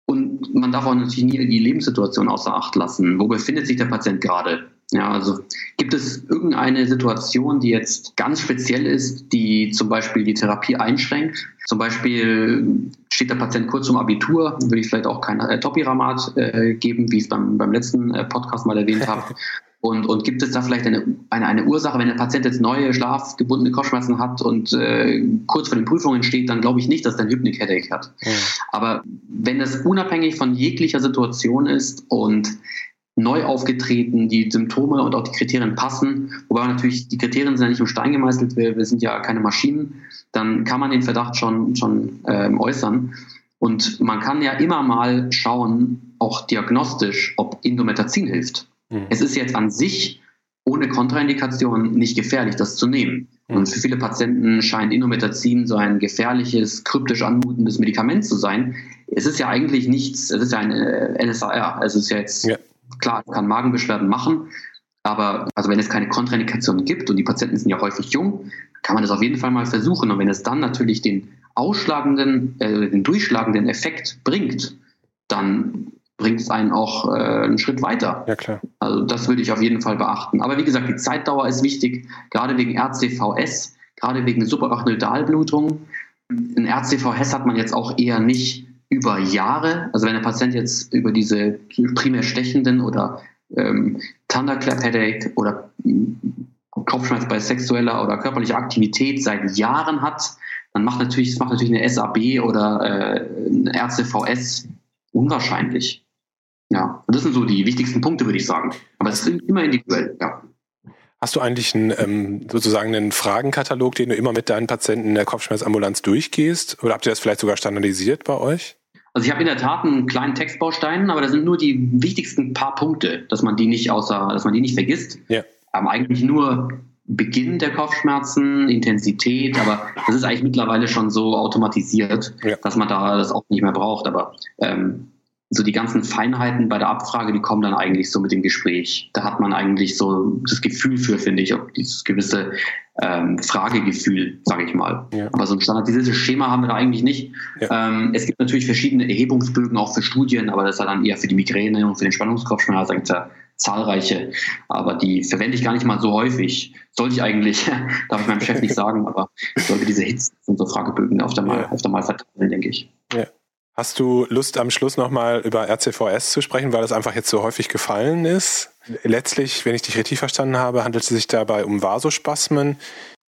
Und man darf auch natürlich nie die Lebenssituation außer Acht lassen. Wo befindet sich der Patient gerade? Ja, also gibt es irgendeine Situation, die jetzt ganz speziell ist, die zum Beispiel die Therapie einschränkt? Zum Beispiel steht der Patient kurz zum Abitur, würde ich vielleicht auch kein äh, Topiramat äh, geben, wie ich es beim, beim letzten äh, Podcast mal erwähnt habe. Und, und gibt es da vielleicht eine, eine, eine Ursache, wenn der Patient jetzt neue schlafgebundene Kopfschmerzen hat und äh, kurz vor den Prüfungen steht, dann glaube ich nicht, dass der ein Hypnic Headache hat. Ja. Aber wenn das unabhängig von jeglicher Situation ist und neu aufgetreten, die Symptome und auch die Kriterien passen, wobei natürlich die Kriterien sind ja nicht im Stein gemeißelt, wir, wir sind ja keine Maschinen, dann kann man den Verdacht schon, schon ähm, äußern. Und man kann ja immer mal schauen, auch diagnostisch, ob Indometazin hilft. Mhm. Es ist jetzt an sich ohne Kontraindikation nicht gefährlich, das zu nehmen. Mhm. Und für viele Patienten scheint Indometazin so ein gefährliches, kryptisch anmutendes Medikament zu sein. Es ist ja eigentlich nichts, es ist ja ein äh, NSAR, es ist ja jetzt ja. klar, es kann Magenbeschwerden machen, aber also wenn es keine Kontraindikation gibt und die Patienten sind ja häufig jung, kann man das auf jeden Fall mal versuchen. Und wenn es dann natürlich den ausschlagenden, äh, den durchschlagenden Effekt bringt, dann bringt es einen auch äh, einen Schritt weiter. Ja, klar. Also das würde ich auf jeden Fall beachten. Aber wie gesagt, die Zeitdauer ist wichtig, gerade wegen RCVS, gerade wegen Subarachnoidalblutung. Ein RCVS hat man jetzt auch eher nicht über Jahre. Also wenn der Patient jetzt über diese primär stechenden oder ähm, Thunderclap Headache oder Kopfschmerz bei sexueller oder körperlicher Aktivität seit Jahren hat, dann macht natürlich, das macht natürlich eine SAB oder äh, ein RCVS unwahrscheinlich. Ja, das sind so die wichtigsten Punkte, würde ich sagen. Aber es ist immer individuell, ja.
Hast du eigentlich einen, ähm, sozusagen einen Fragenkatalog, den du immer mit deinen Patienten in der Kopfschmerzambulanz durchgehst? Oder habt ihr das vielleicht sogar standardisiert bei euch?
Also ich habe in der Tat einen kleinen Textbaustein, aber das sind nur die wichtigsten paar Punkte, dass man die nicht außer, dass man die nicht vergisst. Ja. Aber eigentlich nur Beginn der Kopfschmerzen, Intensität, aber das ist eigentlich mittlerweile schon so automatisiert, ja. dass man da das auch nicht mehr braucht. Aber ähm, so die ganzen Feinheiten bei der Abfrage, die kommen dann eigentlich so mit dem Gespräch. Da hat man eigentlich so das Gefühl für, finde ich, auch dieses gewisse ähm, Fragegefühl, sage ich mal. Ja. Aber so ein standardisiertes Schema haben wir da eigentlich nicht. Ja. Ähm, es gibt natürlich verschiedene Erhebungsbögen auch für Studien, aber das ist ja dann eher für die Migräne und für den Spannungskopfschmerz. Da gibt es ja zahlreiche, aber die verwende ich gar nicht mal so häufig. Sollte ich eigentlich, darf ich meinem Chef nicht sagen, aber ich sollte diese Hits und so Fragebögen öfter mal, ja. öfter mal verteilen, denke ich. Ja.
Hast du Lust, am Schluss nochmal über RCVS zu sprechen, weil das einfach jetzt so häufig gefallen ist? Letztlich, wenn ich dich richtig verstanden habe, handelt es sich dabei um Vasospasmen.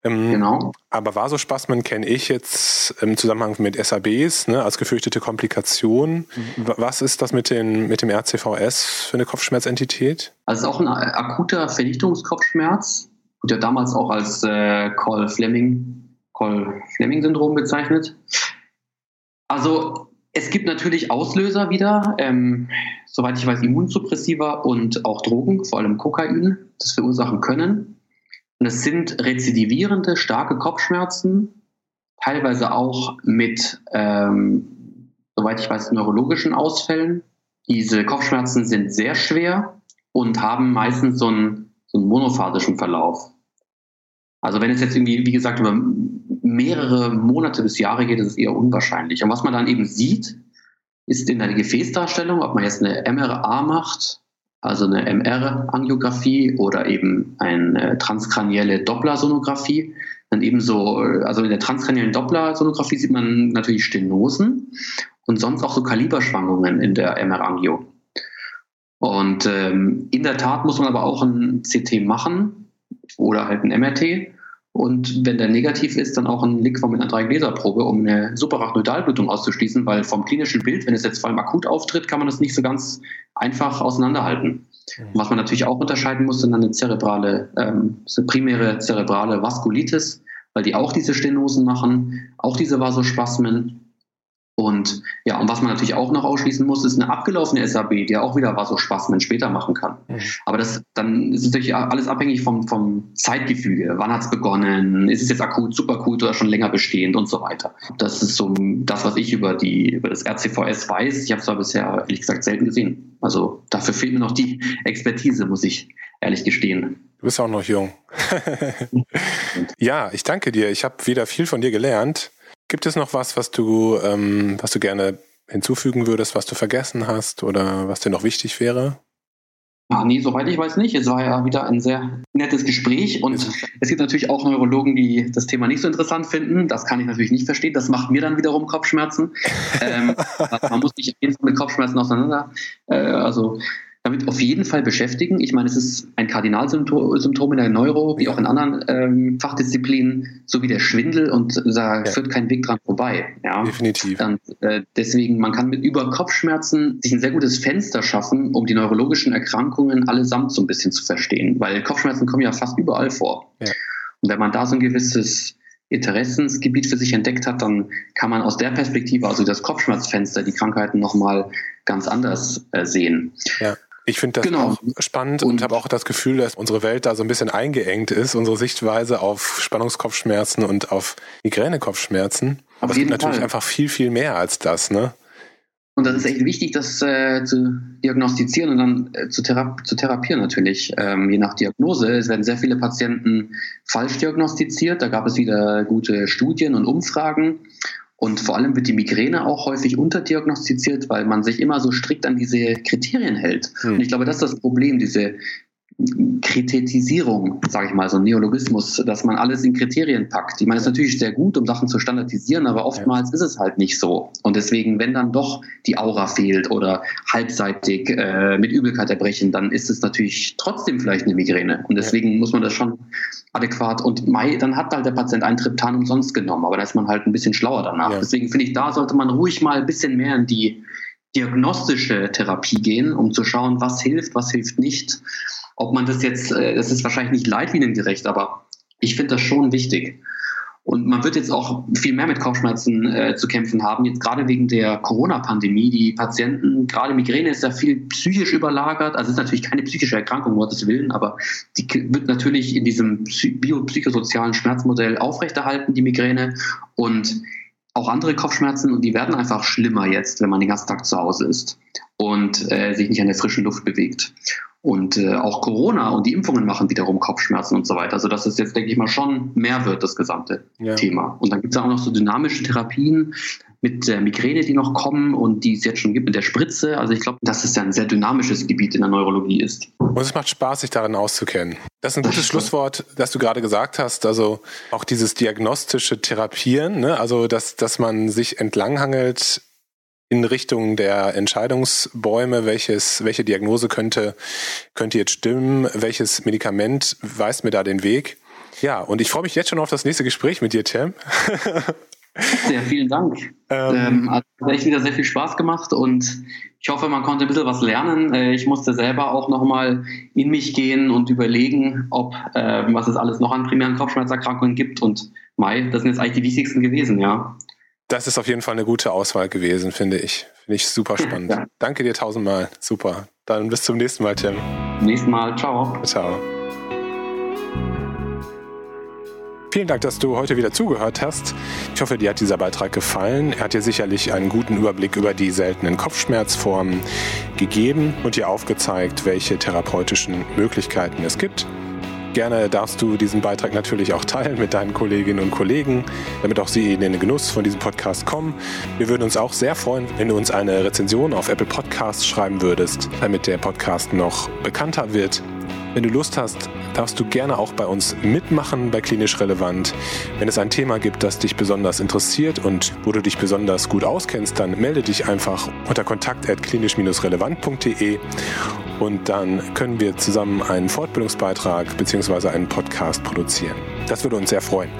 Ähm, genau. Aber Vasospasmen kenne ich jetzt im Zusammenhang mit SABs ne, als gefürchtete Komplikation. Mhm. Was ist das mit, den, mit dem RCVS für eine Kopfschmerzentität?
Also es ist auch ein akuter Vernichtungskopfschmerz. Wurde ja damals auch als äh, Cole-Fleming Cole Fleming-Syndrom bezeichnet. Also es gibt natürlich Auslöser wieder, ähm, soweit ich weiß, Immunsuppressiva und auch Drogen, vor allem Kokain, das verursachen können. Und es sind rezidivierende, starke Kopfschmerzen, teilweise auch mit ähm, soweit ich weiß, neurologischen Ausfällen. Diese Kopfschmerzen sind sehr schwer und haben meistens so einen, so einen monophasischen Verlauf. Also wenn es jetzt irgendwie, wie gesagt, über mehrere Monate bis Jahre geht, ist es eher unwahrscheinlich. Und was man dann eben sieht, ist in der Gefäßdarstellung, ob man jetzt eine MRA macht, also eine MR-Angiografie oder eben eine transkranielle Dopplersonographie, dann eben so, also in der transkraniellen Dopplersonographie sieht man natürlich Stenosen und sonst auch so Kaliberschwankungen in der MR-Angio. Und ähm, in der Tat muss man aber auch ein CT machen oder halt ein MRT und wenn der negativ ist, dann auch ein Liquor mit einer Dreigläserprobe, um eine Suprarachnoidalblutung auszuschließen, weil vom klinischen Bild, wenn es jetzt vor allem akut auftritt, kann man das nicht so ganz einfach auseinanderhalten. Mhm. Was man natürlich auch unterscheiden muss, sind dann eine zerebrale, ähm, eine primäre zerebrale Vaskulitis, weil die auch diese Stenosen machen, auch diese Vasospasmen und ja, und was man natürlich auch noch ausschließen muss, ist eine abgelaufene SAB, die auch wieder Vasospasmen später machen kann. Mhm. Aber das, dann ist natürlich alles abhängig vom, vom Zeitgefüge. Wann hat es begonnen? Ist es jetzt akut, superakut oder schon länger bestehend und so weiter. Das ist so das, was ich über, die, über das RCVS weiß. Ich habe es aber bisher, ehrlich gesagt, selten gesehen. Also dafür fehlt mir noch die Expertise, muss ich ehrlich gestehen.
Du bist auch noch jung. ja, ich danke dir. Ich habe wieder viel von dir gelernt. Gibt es noch was, was du, ähm, was du gerne hinzufügen würdest, was du vergessen hast oder was dir noch wichtig wäre?
Ah, nee, soweit ich weiß nicht. Es war ja wieder ein sehr nettes Gespräch und es gibt natürlich auch Neurologen, die das Thema nicht so interessant finden. Das kann ich natürlich nicht verstehen. Das macht mir dann wiederum Kopfschmerzen. ähm, man muss sich mit Kopfschmerzen auseinander. Äh, also damit auf jeden Fall beschäftigen. Ich meine, es ist ein Kardinalsymptom in der Neuro, wie auch in anderen ähm, Fachdisziplinen, so wie der Schwindel und da ja. führt kein Weg dran vorbei. Ja?
Definitiv.
Dann, äh, deswegen, man kann mit über Kopfschmerzen sich ein sehr gutes Fenster schaffen, um die neurologischen Erkrankungen allesamt so ein bisschen zu verstehen, weil Kopfschmerzen kommen ja fast überall vor. Ja. Und wenn man da so ein gewisses Interessensgebiet für sich entdeckt hat, dann kann man aus der Perspektive, also das Kopfschmerzfenster, die Krankheiten nochmal ganz anders äh, sehen.
Ja. Ich finde das genau. auch spannend und, und habe auch das Gefühl, dass unsere Welt da so ein bisschen eingeengt ist, unsere Sichtweise auf Spannungskopfschmerzen und auf Migränekopfschmerzen. Aber es gibt natürlich Fall. einfach viel, viel mehr als das, ne?
Und das ist echt wichtig, das äh, zu diagnostizieren und dann äh, zu, thera zu therapieren natürlich, ähm, je nach Diagnose. Es werden sehr viele Patienten falsch diagnostiziert. Da gab es wieder gute Studien und Umfragen. Und vor allem wird die Migräne auch häufig unterdiagnostiziert, weil man sich immer so strikt an diese Kriterien hält. Hm. Und ich glaube, das ist das Problem, diese Kritisierung, sage ich mal, so ein Neologismus, dass man alles in Kriterien packt. Ich meine, es ist natürlich sehr gut, um Sachen zu standardisieren, aber oftmals ist es halt nicht so. Und deswegen, wenn dann doch die Aura fehlt oder halbseitig äh, mit Übelkeit erbrechen, dann ist es natürlich trotzdem vielleicht eine Migräne. Und deswegen muss man das schon adäquat und Mai, dann hat halt der Patient ein Triptan umsonst genommen, aber da ist man halt ein bisschen schlauer danach. Ja. Deswegen finde ich, da sollte man ruhig mal ein bisschen mehr in die diagnostische Therapie gehen, um zu schauen, was hilft, was hilft nicht ob man das jetzt, äh, das ist wahrscheinlich nicht leitliniengerecht, aber ich finde das schon wichtig. Und man wird jetzt auch viel mehr mit Kopfschmerzen äh, zu kämpfen haben, jetzt gerade wegen der Corona-Pandemie. Die Patienten, gerade Migräne ist ja viel psychisch überlagert. Also es ist natürlich keine psychische Erkrankung, um Gottes Willen, aber die wird natürlich in diesem biopsychosozialen Schmerzmodell aufrechterhalten, die Migräne. Und auch andere Kopfschmerzen und die werden einfach schlimmer jetzt, wenn man den ganzen Tag zu Hause ist und äh, sich nicht an der frischen Luft bewegt. Und äh, auch Corona und die Impfungen machen wiederum Kopfschmerzen und so weiter. Also dass es jetzt, denke ich mal, schon mehr wird, das gesamte ja. Thema. Und dann gibt es auch noch so dynamische Therapien mit der Migräne, die noch kommen und die es jetzt schon gibt mit der Spritze. Also ich glaube, dass es ja ein sehr dynamisches Gebiet in der Neurologie ist.
Und es macht Spaß, sich darin auszukennen. Das ist ein gutes Schlusswort, das du gerade gesagt hast. Also auch dieses diagnostische Therapieren, ne? also dass, dass man sich entlanghangelt in Richtung der Entscheidungsbäume, welches, welche Diagnose könnte, könnte jetzt stimmen, welches Medikament weist mir da den Weg. Ja, und ich freue mich jetzt schon auf das nächste Gespräch mit dir, Tim.
Sehr vielen Dank. Ähm, ähm, also, hat echt wieder sehr viel Spaß gemacht und ich hoffe, man konnte ein bisschen was lernen. Äh, ich musste selber auch nochmal in mich gehen und überlegen, ob äh, was es alles noch an primären Kopfschmerzerkrankungen gibt. Und Mai, das sind jetzt eigentlich die wichtigsten gewesen, ja.
Das ist auf jeden Fall eine gute Auswahl gewesen, finde ich. Finde ich super spannend. Ja. Danke dir tausendmal. Super. Dann bis zum nächsten Mal, Tim.
Nächsten Mal. Ciao.
Ciao. Vielen Dank, dass du heute wieder zugehört hast. Ich hoffe, dir hat dieser Beitrag gefallen. Er hat dir sicherlich einen guten Überblick über die seltenen Kopfschmerzformen gegeben und dir aufgezeigt, welche therapeutischen Möglichkeiten es gibt. Gerne darfst du diesen Beitrag natürlich auch teilen mit deinen Kolleginnen und Kollegen, damit auch sie in den Genuss von diesem Podcast kommen. Wir würden uns auch sehr freuen, wenn du uns eine Rezension auf Apple Podcasts schreiben würdest, damit der Podcast noch bekannter wird. Wenn du Lust hast, darfst du gerne auch bei uns mitmachen bei Klinisch Relevant. Wenn es ein Thema gibt, das dich besonders interessiert und wo du dich besonders gut auskennst, dann melde dich einfach unter kontakt.klinisch-relevant.de und dann können wir zusammen einen Fortbildungsbeitrag bzw. einen Podcast produzieren. Das würde uns sehr freuen.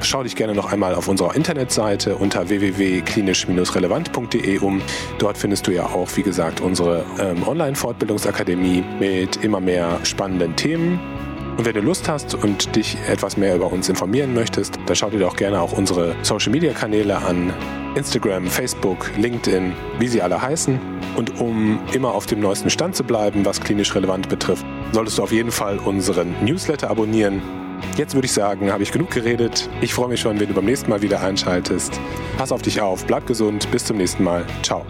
Schau dich gerne noch einmal auf unserer Internetseite unter www.klinisch-relevant.de um. Dort findest du ja auch, wie gesagt, unsere ähm, Online-Fortbildungsakademie mit immer mehr spannenden Themen. Und wenn du Lust hast und dich etwas mehr über uns informieren möchtest, dann schau dir doch gerne auch unsere Social-Media-Kanäle an. Instagram, Facebook, LinkedIn, wie sie alle heißen. Und um immer auf dem neuesten Stand zu bleiben, was klinisch relevant betrifft, solltest du auf jeden Fall unseren Newsletter abonnieren. Jetzt würde ich sagen, habe ich genug geredet. Ich freue mich schon, wenn du beim nächsten Mal wieder einschaltest. Pass auf dich auf, bleib gesund, bis zum nächsten Mal. Ciao.